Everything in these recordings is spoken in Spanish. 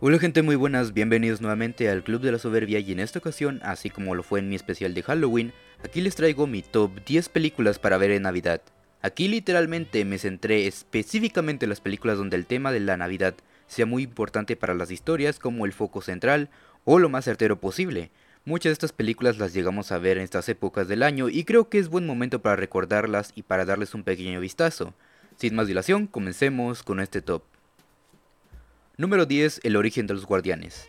Hola gente muy buenas, bienvenidos nuevamente al Club de la Soberbia y en esta ocasión, así como lo fue en mi especial de Halloween, aquí les traigo mi top 10 películas para ver en Navidad. Aquí literalmente me centré específicamente en las películas donde el tema de la Navidad sea muy importante para las historias como el foco central o lo más certero posible. Muchas de estas películas las llegamos a ver en estas épocas del año y creo que es buen momento para recordarlas y para darles un pequeño vistazo. Sin más dilación, comencemos con este top. Número 10. El origen de los guardianes.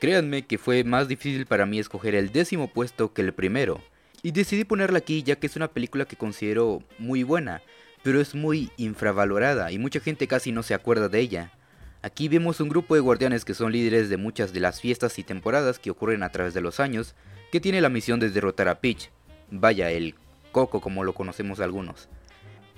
Créanme que fue más difícil para mí escoger el décimo puesto que el primero. Y decidí ponerla aquí ya que es una película que considero muy buena, pero es muy infravalorada y mucha gente casi no se acuerda de ella. Aquí vemos un grupo de guardianes que son líderes de muchas de las fiestas y temporadas que ocurren a través de los años, que tiene la misión de derrotar a Peach, vaya, el Coco como lo conocemos algunos.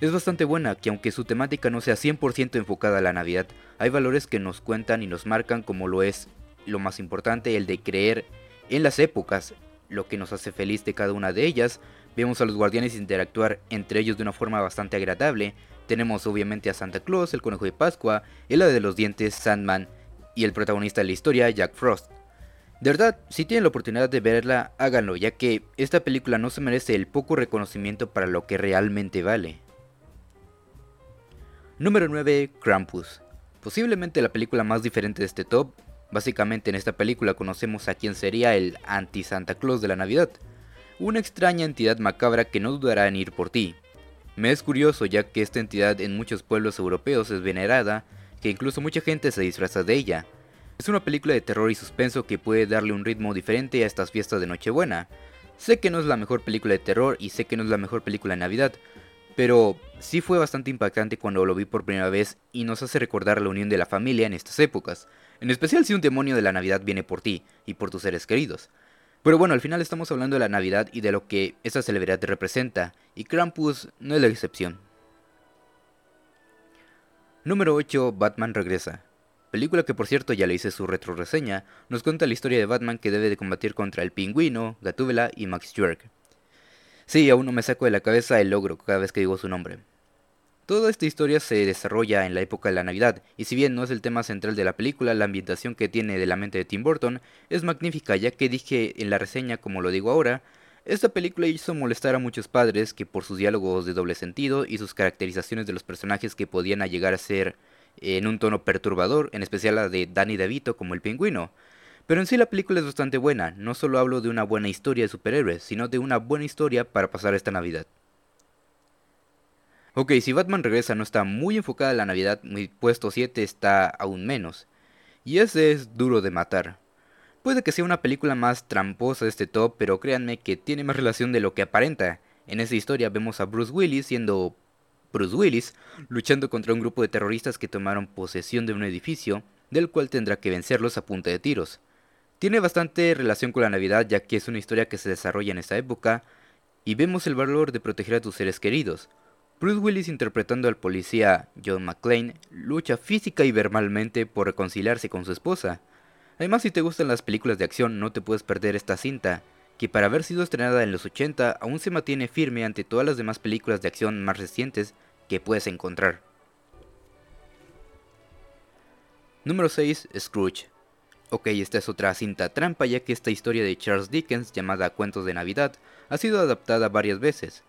Es bastante buena, que aunque su temática no sea 100% enfocada a la Navidad, hay valores que nos cuentan y nos marcan como lo es lo más importante, el de creer en las épocas, lo que nos hace feliz de cada una de ellas. Vemos a los guardianes interactuar entre ellos de una forma bastante agradable. Tenemos obviamente a Santa Claus, el conejo de Pascua, el ave de los dientes, Sandman y el protagonista de la historia, Jack Frost. De verdad, si tienen la oportunidad de verla, háganlo, ya que esta película no se merece el poco reconocimiento para lo que realmente vale. Número 9. Krampus. Posiblemente la película más diferente de este top. Básicamente en esta película conocemos a quien sería el anti-Santa Claus de la Navidad. Una extraña entidad macabra que no dudará en ir por ti. Me es curioso ya que esta entidad en muchos pueblos europeos es venerada, que incluso mucha gente se disfraza de ella. Es una película de terror y suspenso que puede darle un ritmo diferente a estas fiestas de Nochebuena. Sé que no es la mejor película de terror y sé que no es la mejor película de Navidad, pero sí fue bastante impactante cuando lo vi por primera vez y nos hace recordar la unión de la familia en estas épocas, en especial si un demonio de la Navidad viene por ti y por tus seres queridos. Pero bueno, al final estamos hablando de la Navidad y de lo que esa celebridad representa, y Krampus no es la excepción. Número 8. Batman regresa. Película que por cierto ya le hice su retroreseña, nos cuenta la historia de Batman que debe de combatir contra el pingüino, Gatúbela y Max York. Sí, aún no me saco de la cabeza el logro cada vez que digo su nombre. Toda esta historia se desarrolla en la época de la Navidad, y si bien no es el tema central de la película, la ambientación que tiene de la mente de Tim Burton es magnífica, ya que dije en la reseña, como lo digo ahora, esta película hizo molestar a muchos padres que por sus diálogos de doble sentido y sus caracterizaciones de los personajes que podían llegar a ser en un tono perturbador, en especial la de Danny DeVito como el pingüino, pero en sí la película es bastante buena, no solo hablo de una buena historia de superhéroes, sino de una buena historia para pasar esta Navidad. Ok, si Batman regresa no está muy enfocada en la Navidad, mi puesto 7 está aún menos. Y ese es duro de matar. Puede que sea una película más tramposa de este top, pero créanme que tiene más relación de lo que aparenta. En esa historia vemos a Bruce Willis siendo Bruce Willis, luchando contra un grupo de terroristas que tomaron posesión de un edificio, del cual tendrá que vencerlos a punta de tiros. Tiene bastante relación con la Navidad ya que es una historia que se desarrolla en esa época y vemos el valor de proteger a tus seres queridos. Bruce Willis interpretando al policía John McClane lucha física y verbalmente por reconciliarse con su esposa. Además si te gustan las películas de acción no te puedes perder esta cinta, que para haber sido estrenada en los 80 aún se mantiene firme ante todas las demás películas de acción más recientes que puedes encontrar. Número 6. Scrooge. Ok, esta es otra cinta trampa ya que esta historia de Charles Dickens llamada Cuentos de Navidad ha sido adaptada varias veces.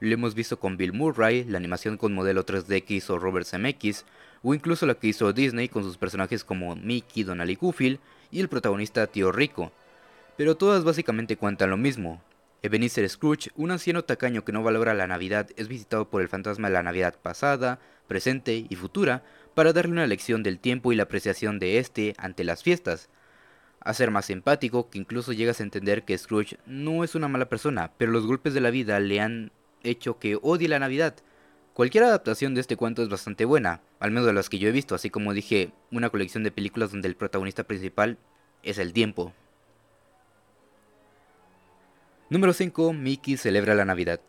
Lo hemos visto con Bill Murray, la animación con modelo 3D que hizo Robert Zemeckis, o incluso la que hizo Disney con sus personajes como Mickey, Donald y Goofy, y el protagonista Tío Rico. Pero todas básicamente cuentan lo mismo. Ebenezer Scrooge, un anciano tacaño que no valora la Navidad, es visitado por el fantasma de la Navidad pasada, presente y futura, para darle una lección del tiempo y la apreciación de este ante las fiestas. A ser más empático, que incluso llegas a entender que Scrooge no es una mala persona, pero los golpes de la vida le han hecho que odie la Navidad. Cualquier adaptación de este cuento es bastante buena, al menos de las que yo he visto, así como dije, una colección de películas donde el protagonista principal es el tiempo. Número 5. Mickey celebra la Navidad.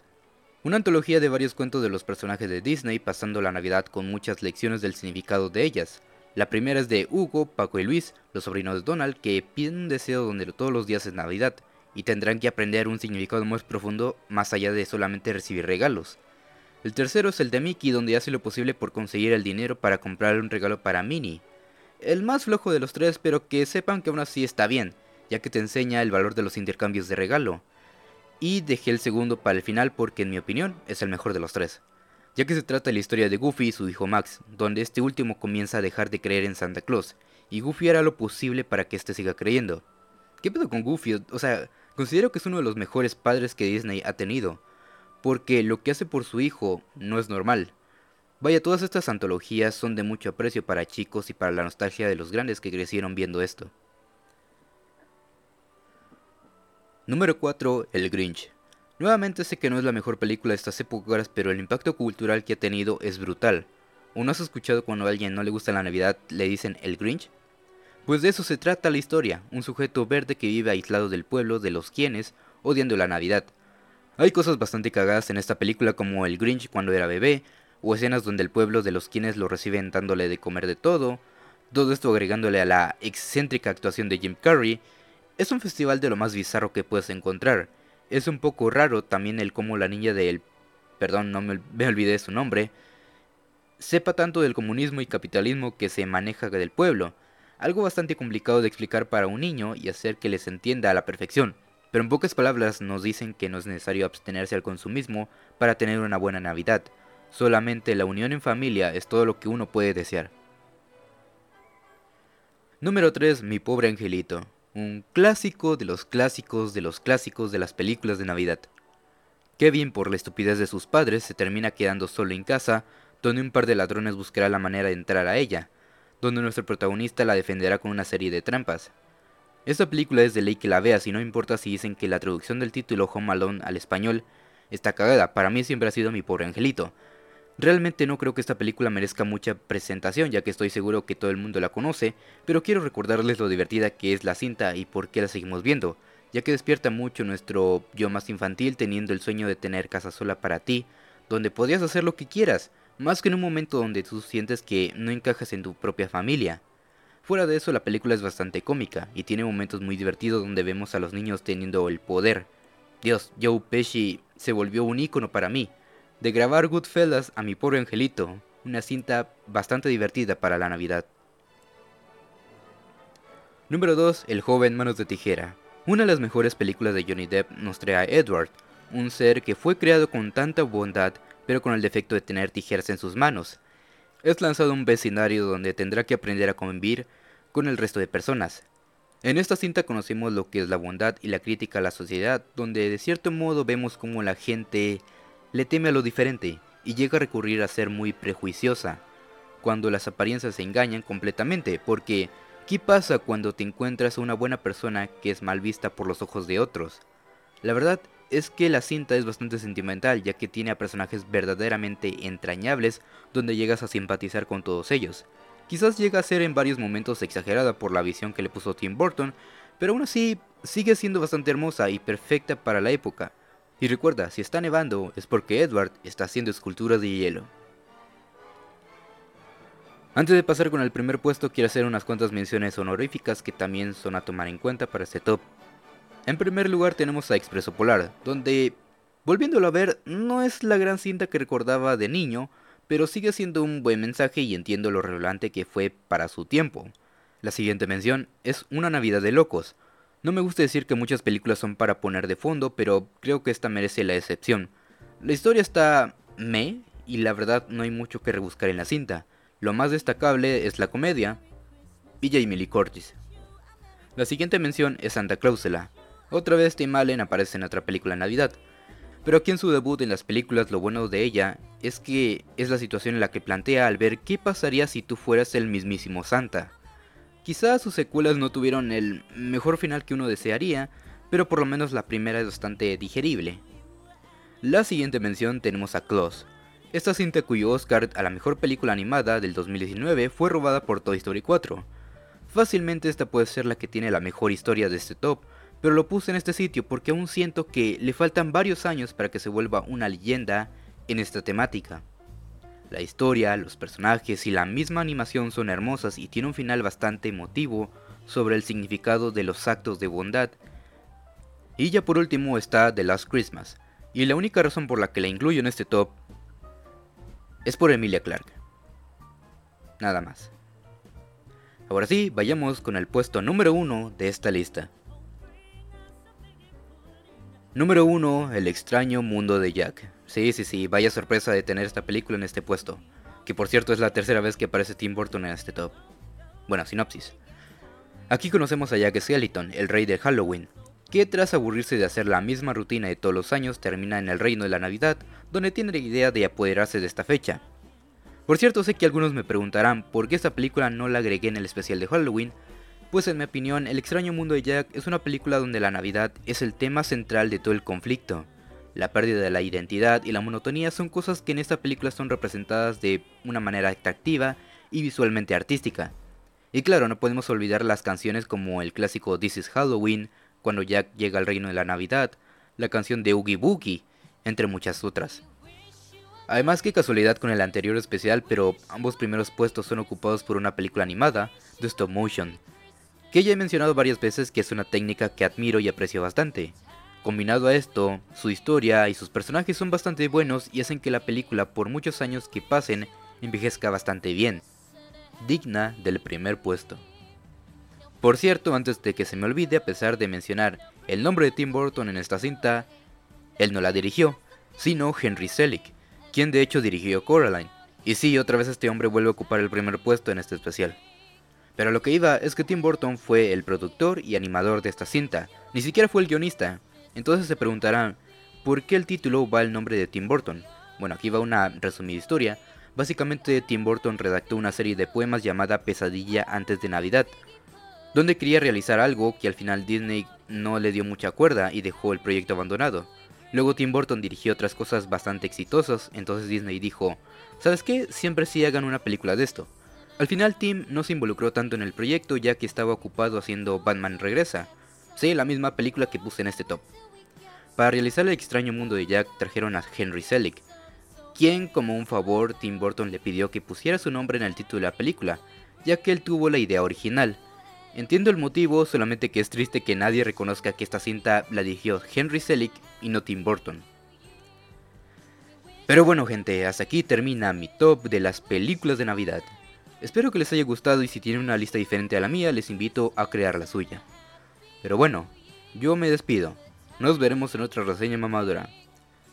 Una antología de varios cuentos de los personajes de Disney pasando la Navidad con muchas lecciones del significado de ellas. La primera es de Hugo, Paco y Luis, los sobrinos de Donald, que piden un deseo donde todos los días es Navidad, y tendrán que aprender un significado más profundo más allá de solamente recibir regalos. El tercero es el de Mickey, donde hace lo posible por conseguir el dinero para comprarle un regalo para Minnie. el más flojo de los tres, pero que sepan que aún así está bien, ya que te enseña el valor de los intercambios de regalo. Y dejé el segundo para el final porque en mi opinión es el mejor de los tres, ya que se trata de la historia de Goofy y su hijo Max, donde este último comienza a dejar de creer en Santa Claus, y Goofy hará lo posible para que éste siga creyendo. ¿Qué pedo con Goofy? O sea, considero que es uno de los mejores padres que Disney ha tenido, porque lo que hace por su hijo no es normal. Vaya, todas estas antologías son de mucho aprecio para chicos y para la nostalgia de los grandes que crecieron viendo esto. Número 4. El Grinch. Nuevamente sé que no es la mejor película de estas épocas, pero el impacto cultural que ha tenido es brutal. ¿O no has escuchado cuando a alguien no le gusta la Navidad le dicen el Grinch? Pues de eso se trata la historia, un sujeto verde que vive aislado del pueblo de los quienes, odiando la Navidad, hay cosas bastante cagadas en esta película como el Grinch cuando era bebé, o escenas donde el pueblo de los quienes lo reciben dándole de comer de todo, todo esto agregándole a la excéntrica actuación de Jim Carrey, es un festival de lo más bizarro que puedes encontrar. Es un poco raro también el cómo la niña del... perdón, no me, me olvidé su nombre, sepa tanto del comunismo y capitalismo que se maneja del pueblo, algo bastante complicado de explicar para un niño y hacer que les entienda a la perfección. Pero en pocas palabras nos dicen que no es necesario abstenerse al consumismo para tener una buena Navidad. Solamente la unión en familia es todo lo que uno puede desear. Número 3. Mi pobre angelito. Un clásico de los clásicos de los clásicos de las películas de Navidad. Kevin, por la estupidez de sus padres, se termina quedando solo en casa, donde un par de ladrones buscará la manera de entrar a ella, donde nuestro protagonista la defenderá con una serie de trampas. Esta película es de ley que la veas y no importa si dicen que la traducción del título Home Alone al español está cagada, para mí siempre ha sido mi pobre angelito. Realmente no creo que esta película merezca mucha presentación ya que estoy seguro que todo el mundo la conoce, pero quiero recordarles lo divertida que es la cinta y por qué la seguimos viendo, ya que despierta mucho nuestro yo más infantil teniendo el sueño de tener casa sola para ti, donde podrías hacer lo que quieras, más que en un momento donde tú sientes que no encajas en tu propia familia. Fuera de eso, la película es bastante cómica y tiene momentos muy divertidos donde vemos a los niños teniendo el poder. Dios, Joe Pesci se volvió un ícono para mí. De grabar Goodfellas a mi pobre angelito, una cinta bastante divertida para la Navidad. Número 2. El joven Manos de Tijera. Una de las mejores películas de Johnny Depp nos trae a Edward, un ser que fue creado con tanta bondad, pero con el defecto de tener tijeras en sus manos es lanzado a un vecindario donde tendrá que aprender a convivir con el resto de personas. En esta cinta conocemos lo que es la bondad y la crítica a la sociedad, donde de cierto modo vemos cómo la gente le teme a lo diferente y llega a recurrir a ser muy prejuiciosa, cuando las apariencias se engañan completamente, porque ¿qué pasa cuando te encuentras a una buena persona que es mal vista por los ojos de otros? La verdad es que la cinta es bastante sentimental, ya que tiene a personajes verdaderamente entrañables donde llegas a simpatizar con todos ellos. Quizás llega a ser en varios momentos exagerada por la visión que le puso Tim Burton, pero aún así sigue siendo bastante hermosa y perfecta para la época. Y recuerda, si está nevando es porque Edward está haciendo esculturas de hielo. Antes de pasar con el primer puesto quiero hacer unas cuantas menciones honoríficas que también son a tomar en cuenta para este top. En primer lugar tenemos a Expreso Polar, donde, volviéndolo a ver, no es la gran cinta que recordaba de niño, pero sigue siendo un buen mensaje y entiendo lo relevante que fue para su tiempo. La siguiente mención es Una Navidad de Locos. No me gusta decir que muchas películas son para poner de fondo, pero creo que esta merece la excepción. La historia está me y la verdad no hay mucho que rebuscar en la cinta. Lo más destacable es la comedia y Jamie Lee. La siguiente mención es Santa Clausela, otra vez Tim Allen aparece en otra película de Navidad. Pero aquí en su debut en las películas lo bueno de ella es que es la situación en la que plantea al ver qué pasaría si tú fueras el mismísimo Santa. Quizás sus secuelas no tuvieron el mejor final que uno desearía, pero por lo menos la primera es bastante digerible. La siguiente mención tenemos a Klaus, esta cinta cuyo Oscar a la mejor película animada del 2019 fue robada por Toy Story 4. Fácilmente esta puede ser la que tiene la mejor historia de este top, pero lo puse en este sitio porque aún siento que le faltan varios años para que se vuelva una leyenda en esta temática. La historia, los personajes y la misma animación son hermosas y tiene un final bastante emotivo sobre el significado de los actos de bondad. Y ya por último está The Last Christmas, y la única razón por la que la incluyo en este top es por Emilia Clarke. Nada más. Ahora sí, vayamos con el puesto número 1 de esta lista. Número 1, El extraño mundo de Jack. Sí, sí, sí, vaya sorpresa de tener esta película en este puesto. Que por cierto es la tercera vez que aparece Tim Burton en este top. Bueno, sinopsis. Aquí conocemos a Jack Skellington, el rey de Halloween, que tras aburrirse de hacer la misma rutina de todos los años termina en el reino de la Navidad, donde tiene la idea de apoderarse de esta fecha. Por cierto, sé que algunos me preguntarán por qué esta película no la agregué en el especial de Halloween, pues en mi opinión, El extraño mundo de Jack es una película donde la Navidad es el tema central de todo el conflicto. La pérdida de la identidad y la monotonía son cosas que en esta película son representadas de una manera atractiva y visualmente artística. Y claro, no podemos olvidar las canciones como el clásico This is Halloween, cuando Jack llega al reino de la Navidad, la canción de Oogie Boogie, entre muchas otras. Además, qué casualidad con el anterior especial, pero ambos primeros puestos son ocupados por una película animada de stop motion, que ya he mencionado varias veces que es una técnica que admiro y aprecio bastante. Combinado a esto, su historia y sus personajes son bastante buenos y hacen que la película, por muchos años que pasen, envejezca bastante bien, digna del primer puesto. Por cierto, antes de que se me olvide, a pesar de mencionar el nombre de Tim Burton en esta cinta, él no la dirigió, sino Henry Selick, quien de hecho dirigió Coraline. Y sí, otra vez este hombre vuelve a ocupar el primer puesto en este especial. Pero lo que iba es que Tim Burton fue el productor y animador de esta cinta, ni siquiera fue el guionista. Entonces se preguntarán, ¿por qué el título va el nombre de Tim Burton? Bueno, aquí va una resumida historia. Básicamente Tim Burton redactó una serie de poemas llamada Pesadilla antes de Navidad, donde quería realizar algo que al final Disney no le dio mucha cuerda y dejó el proyecto abandonado. Luego Tim Burton dirigió otras cosas bastante exitosas, entonces Disney dijo, ¿sabes qué? Siempre sí hagan una película de esto. Al final Tim no se involucró tanto en el proyecto ya que estaba ocupado haciendo Batman Regresa, sí, la misma película que puse en este top. Para realizar el extraño mundo de Jack trajeron a Henry Selick, quien como un favor Tim Burton le pidió que pusiera su nombre en el título de la película, ya que él tuvo la idea original, Entiendo el motivo, solamente que es triste que nadie reconozca que esta cinta la dirigió Henry Selick y no Tim Burton. Pero bueno gente, hasta aquí termina mi top de las películas de Navidad. Espero que les haya gustado y si tienen una lista diferente a la mía les invito a crear la suya. Pero bueno, yo me despido. Nos veremos en otra reseña mamadora.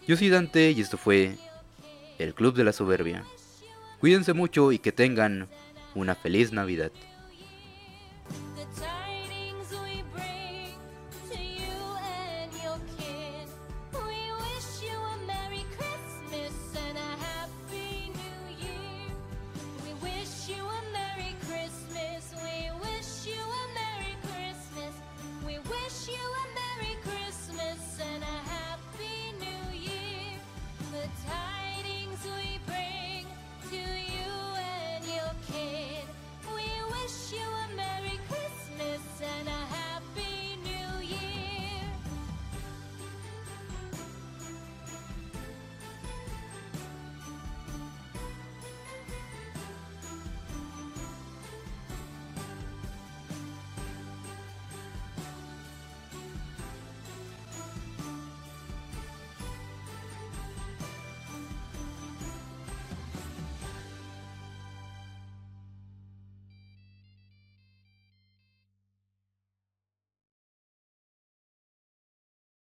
Yo soy Dante y esto fue el Club de la Soberbia. Cuídense mucho y que tengan una feliz Navidad.